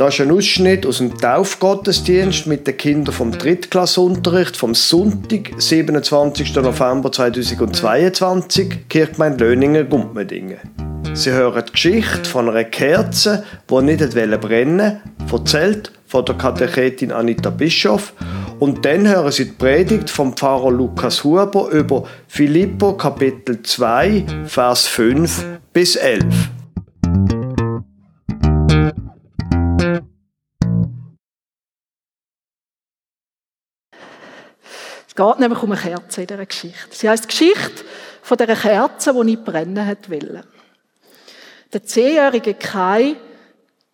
Das ist ein Ausschnitt aus dem Taufgottesdienst mit den Kindern vom Drittklassunterricht vom Sonntag, 27. November 2022, Kirchgemeinde Löningen-Gumpmedingen. Sie hören die Geschichte von einer Kerze, die nicht brennen wollte, erzählt von der Katechetin Anita Bischoff. Und dann hören Sie die Predigt vom Pfarrer Lukas Huber über Philippo Kapitel 2, Vers 5 bis 11. geht nämlich um eine Kerze in dieser Geschichte. Sie heißt Geschichte von dieser Kerze, die nicht brennen hat wollen. Der zehnjährige Kai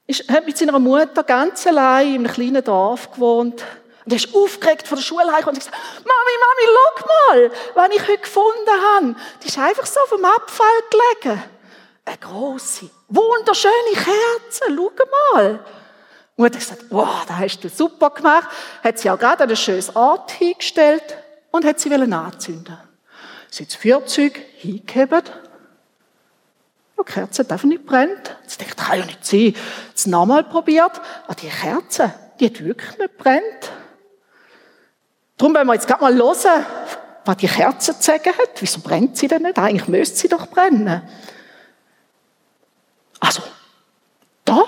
ist, hat mit seiner Mutter ganz allein in einem kleinen Dorf gewohnt. Und er ist aufgeregt von der Schule heim und gesagt, Mami, Mami, schau mal, was ich heute gefunden habe. Die ist einfach so auf dem Abfall gelegen. Eine grosse, wunderschöne Kerze, schau mal. Und hat gesagt, wow, das hast du super gemacht. Hat sie auch gerade an ein schönes Ort hingestellt und hat sie anzünden. Sie hat das Feuerzeug hingehebt. Die Kerze darf nicht brennt. Sie denkt, das kann ja nicht sein. Es nochmal probiert. Aber die Kerze, die hat wirklich nicht brennt. Darum wollen wir jetzt gerade mal hören, was die Kerze zu sagen hat. Wieso brennt sie denn nicht? Eigentlich müsste sie doch brennen. Also, da,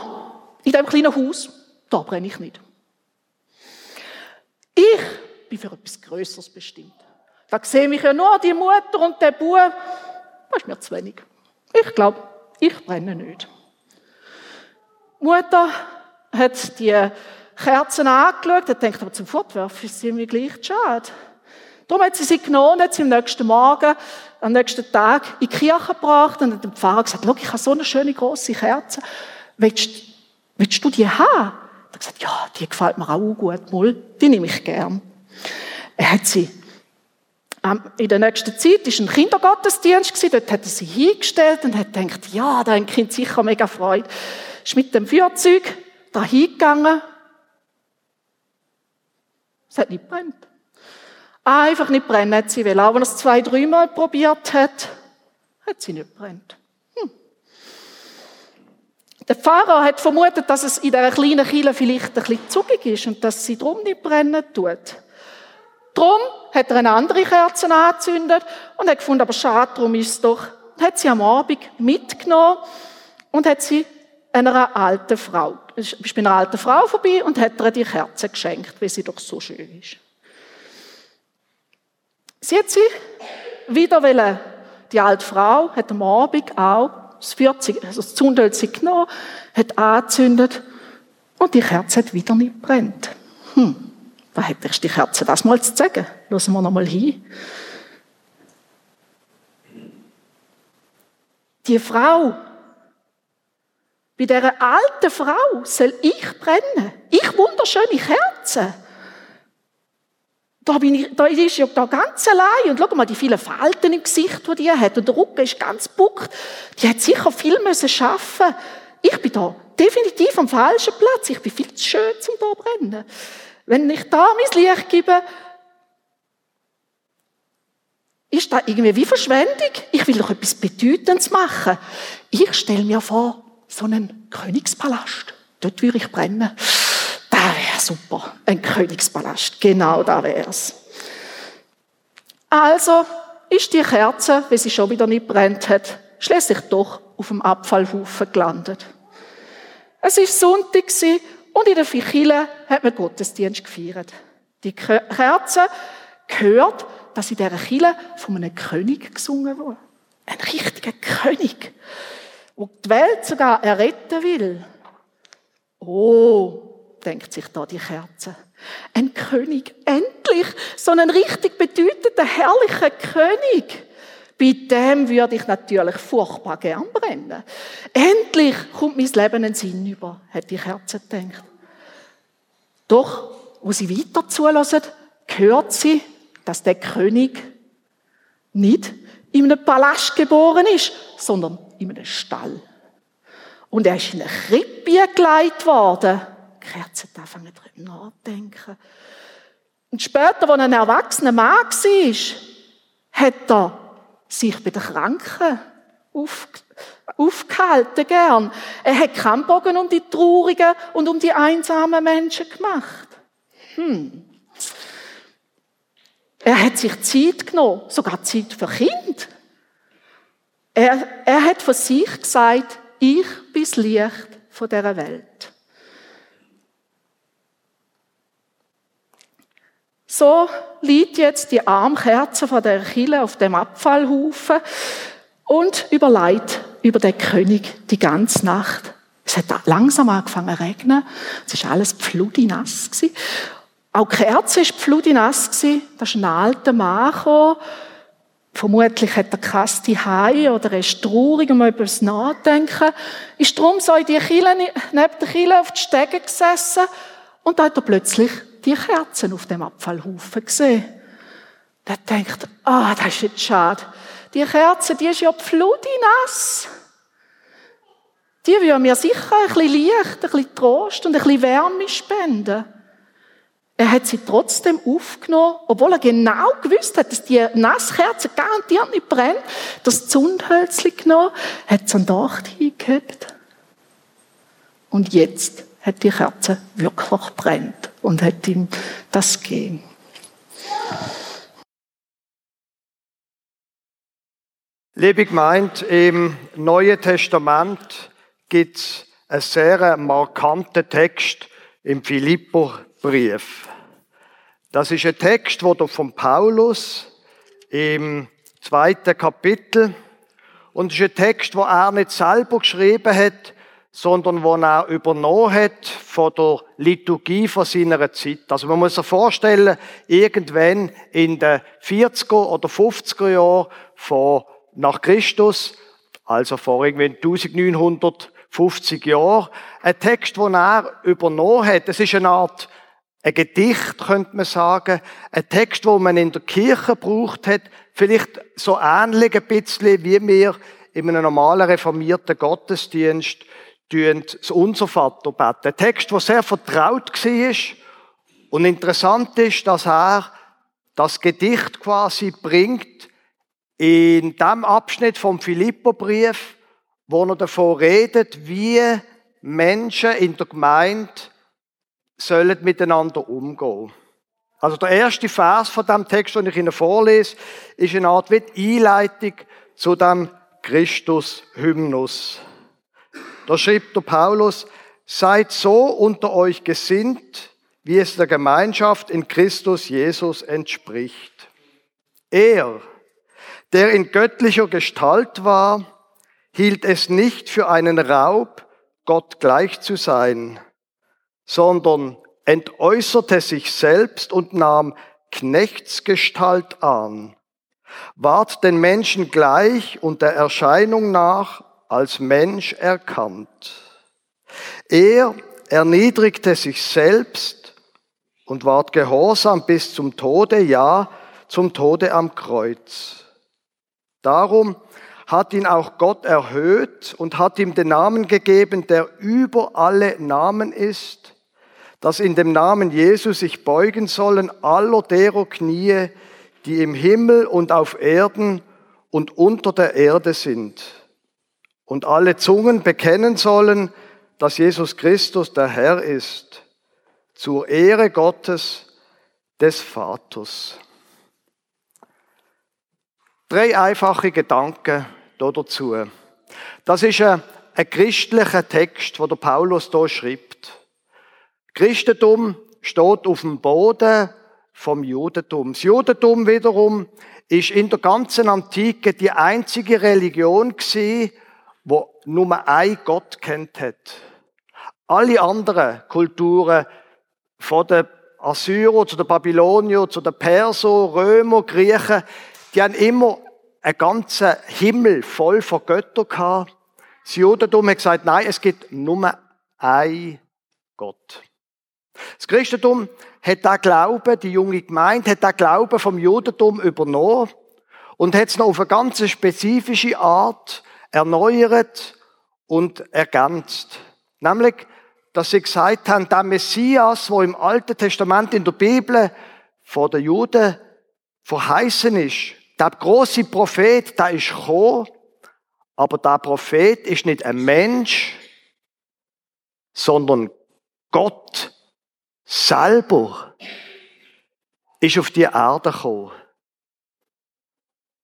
in diesem kleinen Haus, da brenne ich nicht. Ich bin für etwas Größeres bestimmt. Da sehe ich ja nur die Mutter und der Bub. Das ist mir zu wenig. Ich glaube, ich brenne nicht. Die Mutter hat die Kerzen angeschaut und denkt, aber zum Fortwerfen ist sie mir gleich schade. Darum hat sie sie genommen hat sie am nächsten Morgen, am nächsten Tag in die Kirche gebracht und hat dem Pfarrer gesagt, ich habe so eine schöne große Kerze. Willst, willst du die haben? Er hat gesagt, ja, die gefällt mir auch gut, mal, die nehme ich gern. Er hat sie ähm, in der nächsten Zeit war ein Kindergottesdienst, dort hat er sie hingestellt und hat gedacht, ja, da ein Kind sicher mega Freude. Ist mit dem Feuerzeug da hingegangen. Es hat nicht brennt. Einfach nicht brennen hat sie will. Auch wenn er es zwei, dreimal probiert hat, hat sie nicht brennt. Der Pfarrer hat vermutet, dass es in dieser kleinen Kille vielleicht ein bisschen zugig ist und dass sie drum nicht brennen tut. Drum hat er eine andere Kerze angezündet und hat gefunden, aber schade, darum ist es doch. Hat sie am Abend mitgenommen und hat sie einer alten Frau, ist bei einer alten Frau vorbei und hat ihr die Kerze geschenkt, weil sie doch so schön ist. Sie hat sie wieder wollen, die alte Frau hat am Abend auch das 40, also das Zündhölzchen genommen, hat angezündet und die Kerze hat wieder nicht brennt. Hm, was hat erst die Kerze das mal zu sagen? Lassen wir noch mal hin. Die Frau, bei dieser alten Frau soll ich brennen. Ich wunderschöne Kerze. Da, bin ich, da ist ja da ganz allein. Und schau mal, die vielen Falten im Gesicht, die die hat. Und der Rücken ist ganz buckt. Die hat sicher viel müssen schaffen. Ich bin da definitiv am falschen Platz. Ich bin viel zu schön, um da zu brennen. Wenn ich da mein Licht gebe, ist da irgendwie wie Verschwendung? Ich will doch etwas Bedeutendes machen. Ich stelle mir vor, so einen Königspalast. Dort würde ich brennen. Super. Ein Königspalast. Genau da wäre es. Also ist die Kerze, wie sie schon wieder nicht brennt hat, schließlich doch auf dem Abfallhaufen gelandet. Es ist Sonntag und in der Fichille hat man Gottesdienst gefeiert. Die Kerze gehört, dass in dieser Kille von einem König gesungen wurde. Ein richtiger König, der die Welt sogar erretten will. Oh, denkt sich da die Kerze. Ein König, endlich, so einen richtig bedeutenden, herrlichen König. Bei dem würde ich natürlich furchtbar gern brennen. Endlich kommt mein Leben einen Sinn über, hat die Kerze gedacht. Doch, wo sie weiter zulassen, hört sie, dass der König nicht in einem Palast geboren ist, sondern in einem Stall. Und er ist in eine Krippe geleitet worden. Kerzen anfangen darüber nachdenken. Und später, als er ein erwachsener Mann war, hat er sich bei den Kranken auf, aufgehalten, gern. Er hat keinen um die Traurigen und um die einsamen Menschen gemacht. Hm. Er hat sich Zeit genommen, sogar Zeit für Kind. Er, er hat von sich gesagt, ich bin das Licht von dieser Welt. So liegt jetzt die Armkerze von der Kille auf dem Abfallhaufen und überlegt über den König die ganze Nacht. Es hat langsam angefangen zu regnen. Es war alles pfludinass. Auch die Kerze war pfludinass. Da ist ein alter Mann. Vermutlich hat er Kasti Hai oder er ist traurig um etwas nachdenken. Ist darum so in die Kille, neben der Kille auf die Stege gesessen und da hat er plötzlich die Kerzen auf dem Abfallhaufen gesehen. Der denkt, ah, das ist jetzt schade. Die Kerze, die ist ja pfludinass. Die würde mir sicher ein bisschen Licht, ein bisschen Trost und ein bisschen Wärme spenden. Er hat sie trotzdem aufgenommen, obwohl er genau gewusst hat, dass die Nasskerze garantiert nicht brennt. Das Zündhölzchen genommen, hat es an Dach hingehängt. Und jetzt hat die Kerze wirklich brennt und hat ihm das gegeben. Liebe Gemeinde, im Neuen Testament gibt es einen sehr markanten Text im Philipperbrief. Das ist ein Text, der von Paulus im zweiten Kapitel und es ist ein Text, wo er nicht selber geschrieben hat, sondern wo er übernommen hat von der Liturgie von seiner Zeit. Also man muss sich vorstellen, irgendwann in den 40er oder 50er Jahren von nach Christus, also vor irgendwie 1950 Jahren, ein Text, den er übernommen hat. Es ist eine Art ein Gedicht, könnte man sagen, ein Text, wo man in der Kirche braucht hat, vielleicht so ähnlich ein bisschen, wie wir in einem normalen reformierten Gottesdienst das Unser Vater beten. Ein Text, der sehr vertraut war. Und interessant ist, dass er das Gedicht quasi bringt, in dem Abschnitt vom Philipperbrief, wo er davon redet, wie Menschen in der Gemeinde sollen miteinander umgehen. Also der erste Vers von dem Text, den ich Ihnen vorlese, ist eine Art Einleitung zu dem Christus-Hymnus. Da schrieb der Paulus, seid so unter euch gesinnt, wie es der Gemeinschaft in Christus Jesus entspricht. Er, der in göttlicher Gestalt war, hielt es nicht für einen Raub, Gott gleich zu sein, sondern entäußerte sich selbst und nahm Knechtsgestalt an, ward den Menschen gleich und der Erscheinung nach als Mensch erkannt. Er erniedrigte sich selbst und ward gehorsam bis zum Tode, ja, zum Tode am Kreuz. Darum hat ihn auch Gott erhöht und hat ihm den Namen gegeben, der über alle Namen ist, dass in dem Namen Jesus sich beugen sollen aller derer Knie, die im Himmel und auf Erden und unter der Erde sind. Und alle Zungen bekennen sollen, dass Jesus Christus der Herr ist, zur Ehre Gottes des Vaters. Drei einfache Gedanken dazu. Das ist ein, ein christlicher Text, wo der Paulus hier schreibt. Christentum steht auf dem Boden vom Judentum. Das Judentum wiederum ist in der ganzen Antike die einzige Religion gewesen, nur ein Gott kennt hat. Alle anderen Kulturen, von den Assyrer zu den Babylonier, zu den Perser, Römer, Griechen, die haben immer einen ganzen Himmel voll von Göttern gehabt. Das Judentum hat gesagt, nein, es gibt nur ein Gott. Das Christentum hat da Glauben, die junge Gemeinde hat da Glauben vom Judentum übernommen und hat es noch auf eine ganz spezifische Art erneuert und ergänzt. Nämlich, dass sie gesagt haben, der Messias, wo im Alten Testament in der Bibel vor den Juden verheißen ist, der große Prophet, der ist gekommen, Aber der Prophet ist nicht ein Mensch, sondern Gott selber ist auf die Erde gekommen.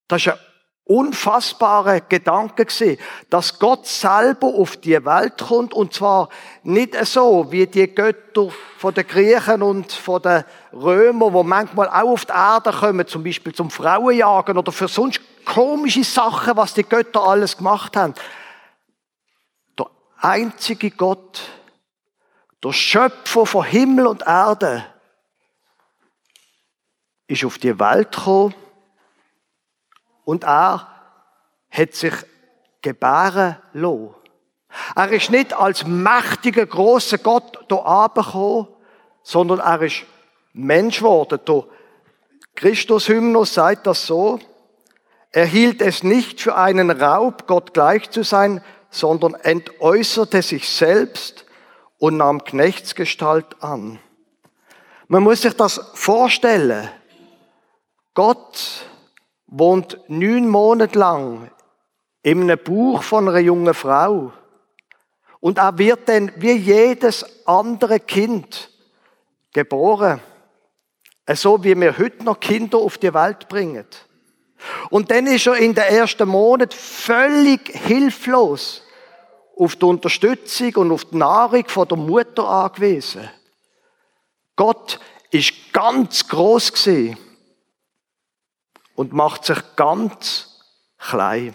Das ist ein unfassbarer Gedanke gewesen, dass Gott selber auf die Welt kommt und zwar nicht so wie die Götter von den Griechen und von den Römern, wo manchmal auch auf die Erde kommen, zum Beispiel zum Frauenjagen oder für sonst komische Sachen, was die Götter alles gemacht haben. Der einzige Gott, der Schöpfer von Himmel und Erde, ist auf die Welt gekommen und er hat sich gebären lassen. Er ist nicht als mächtiger, großer Gott hier angekommen, sondern er ist Mensch geworden. Der Christus-Hymnus sagt das so, er hielt es nicht für einen Raub, Gott gleich zu sein, sondern entäußerte sich selbst und nahm Knechtsgestalt an. Man muss sich das vorstellen. Gott wohnt neun Monate lang in einem Buch von einer jungen Frau. Und er wird dann wie jedes andere Kind geboren. So wie wir heute noch Kinder auf die Welt bringen. Und dann ist er in den ersten Monat völlig hilflos auf die Unterstützung und auf die Nahrung von der Mutter angewiesen. Gott ist ganz groß gesehen und macht sich ganz klein.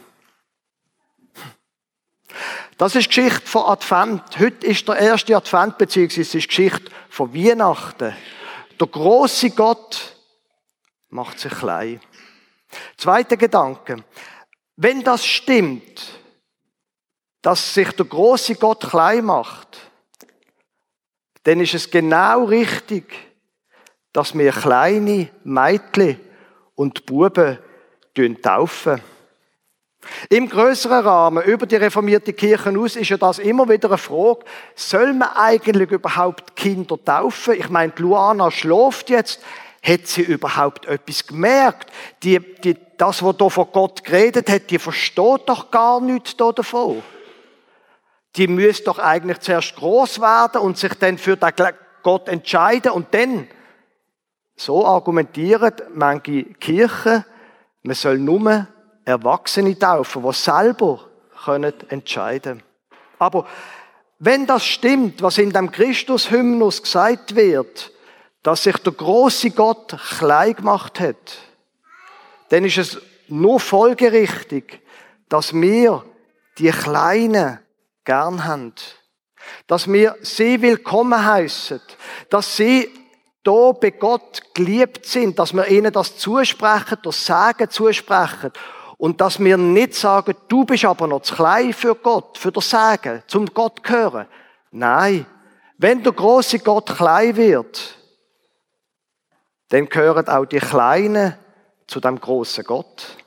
Das ist Geschichte von Advent. Heute ist der erste Advent, beziehungsweise es ist Geschichte von Weihnachten. Der große Gott macht sich klein. Zweiter Gedanke. Wenn das stimmt, dass sich der große Gott klein macht, dann ist es genau richtig, dass wir kleine Mädchen und Buben taufen. Im größeren Rahmen, über die reformierte Kirche aus, ist ja das immer wieder eine Frage, soll man eigentlich überhaupt Kinder taufen? Ich meine, Luana schläft jetzt. Hat sie überhaupt etwas gemerkt? Die, die, das, was hier von Gott geredet hat, die versteht doch gar nichts davon. Die müsste doch eigentlich zuerst groß werden und sich dann für den Gott entscheiden und dann so argumentieren manche Kirchen, man soll nur Erwachsene taufen, die selber können entscheiden Aber wenn das stimmt, was in dem Christus-Hymnus gesagt wird, dass sich der große Gott klein gemacht hat, dann ist es nur folgerichtig, dass wir die Kleinen gern haben. Dass wir sie willkommen heißen. Dass sie da bei Gott geliebt sind, dass wir ihnen das zusprechen, das Sagen zusprechen. Und dass wir nicht sagen, du bist aber noch zu klein für Gott, für das Sagen, zum Gott gehören. Nein. Wenn der große Gott klein wird, dann gehören auch die Kleinen zu dem großen Gott.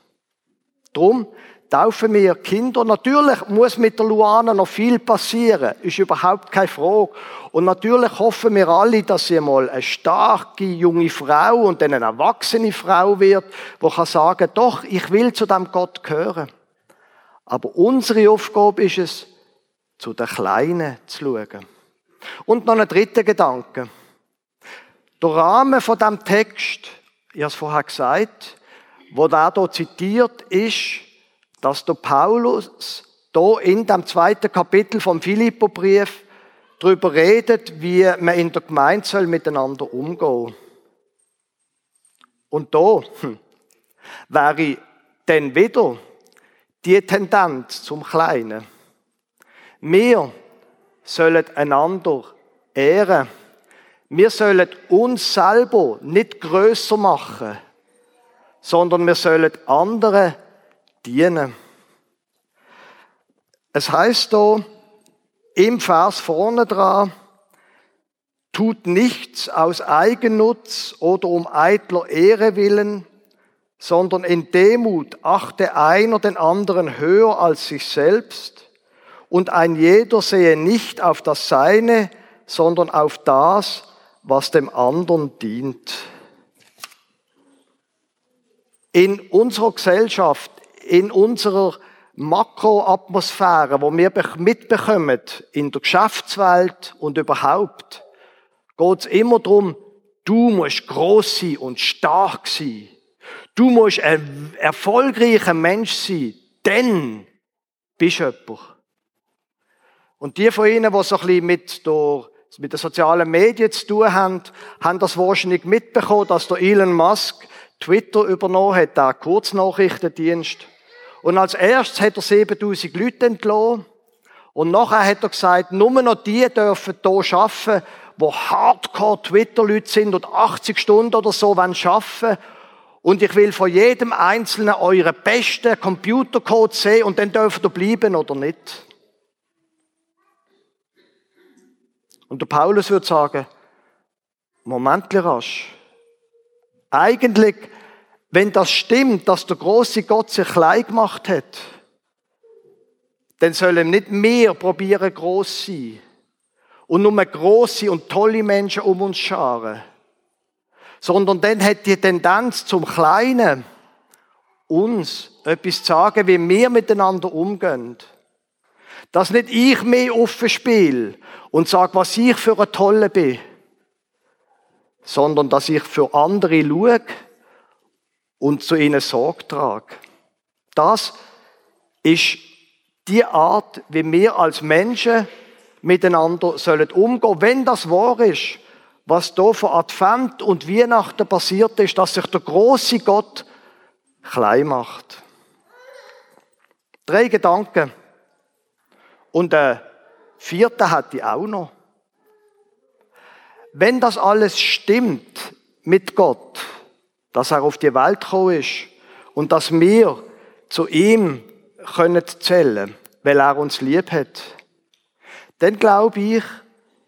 Drum taufen wir Kinder. Natürlich muss mit der Luana noch viel passieren, ist überhaupt keine Frage. Und natürlich hoffen wir alle, dass sie mal eine starke junge Frau und dann eine erwachsene Frau wird, die kann sagen, doch, ich will zu dem Gott gehören. Aber unsere Aufgabe ist es, zu den Kleinen zu schauen. Und noch ein dritter Gedanke. Der Rahmen von dem Text, ich habe es vorher gesagt, wo da hier zitiert ist, dass der Paulus da in dem zweiten Kapitel vom Philipperbrief darüber redet, wie man in der Gemeinde soll miteinander umgehen. Und da hm, wäre dann wieder die Tendenz zum Kleinen. Wir sollen einander ehren. Wir sollen uns selber nicht größer machen, sondern wir sollen andere dienen. Es heißt da im Vers vorne dran, tut nichts aus Eigennutz oder um eitler Ehre willen, sondern in Demut achte einer den anderen höher als sich selbst und ein jeder sehe nicht auf das Seine, sondern auf das, was dem anderen dient. In unserer Gesellschaft in unserer Makroatmosphäre, wo wir mitbekommen in der Geschäftswelt und überhaupt, geht es immer darum, du musst groß sein und stark sein. Du musst ein erfolgreicher Mensch sein, denn bist du jemand. Und die von Ihnen, die so ein mit, der, mit den sozialen Medien zu tun haben, haben das wahrscheinlich mitbekommen, dass der Elon Musk Twitter übernommen hat, der Kurznachrichtendienst. Und als erstes hat er 7000 Leute entlassen. Und nachher hat er gesagt, nur noch die dürfen hier arbeiten, die Hardcore-Twitter-Leute sind und 80 Stunden oder so arbeiten und ich will von jedem Einzelnen euren besten Computercode sehen und dann dürft ihr bleiben oder nicht. Und der Paulus würde sagen, Moment rasch. Eigentlich, wenn das stimmt, dass der große Gott sich klein gemacht hat, dann sollen nicht mehr probieren groß sein und nur große und tolle Menschen um uns scharen, sondern dann hat die Tendenz zum Kleinen, uns etwas zu sagen, wie wir miteinander umgehen. Dass nicht ich mehr offen spiele und sage, was ich für ein Tolle bin, sondern dass ich für andere schaue und zu ihnen Sorge trage. Das ist die Art, wie wir als Menschen miteinander sollen umgehen. Wenn das wahr ist, was da von Advent und Weihnachten passiert ist, dass sich der große Gott klein macht. Drei Gedanken. Und der vierte hatte ich auch noch. Wenn das alles stimmt mit Gott, dass er auf die Welt gekommen ist und dass wir zu ihm können zählen, weil er uns lieb hat, dann glaube ich,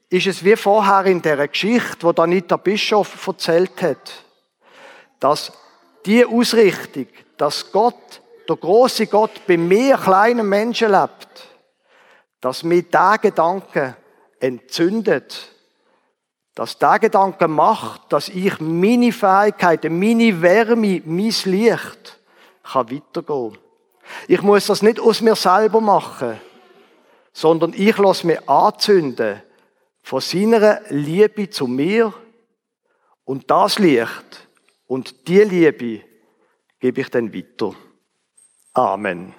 ist es wie vorher in der Geschichte, wo Anita Bischof erzählt hat, dass die Ausrichtung, dass Gott, der große Gott, bei mir kleinen Menschen lebt, dass mir der Gedanke entzündet, dass der Gedanke macht, dass ich meine Fähigkeiten, meine Wärme, mein Licht kann weitergehen. Ich muss das nicht aus mir selber machen sondern ich lasse mich anzünden von seiner Liebe zu mir und das Licht und die Liebe gebe ich dann weiter. Amen.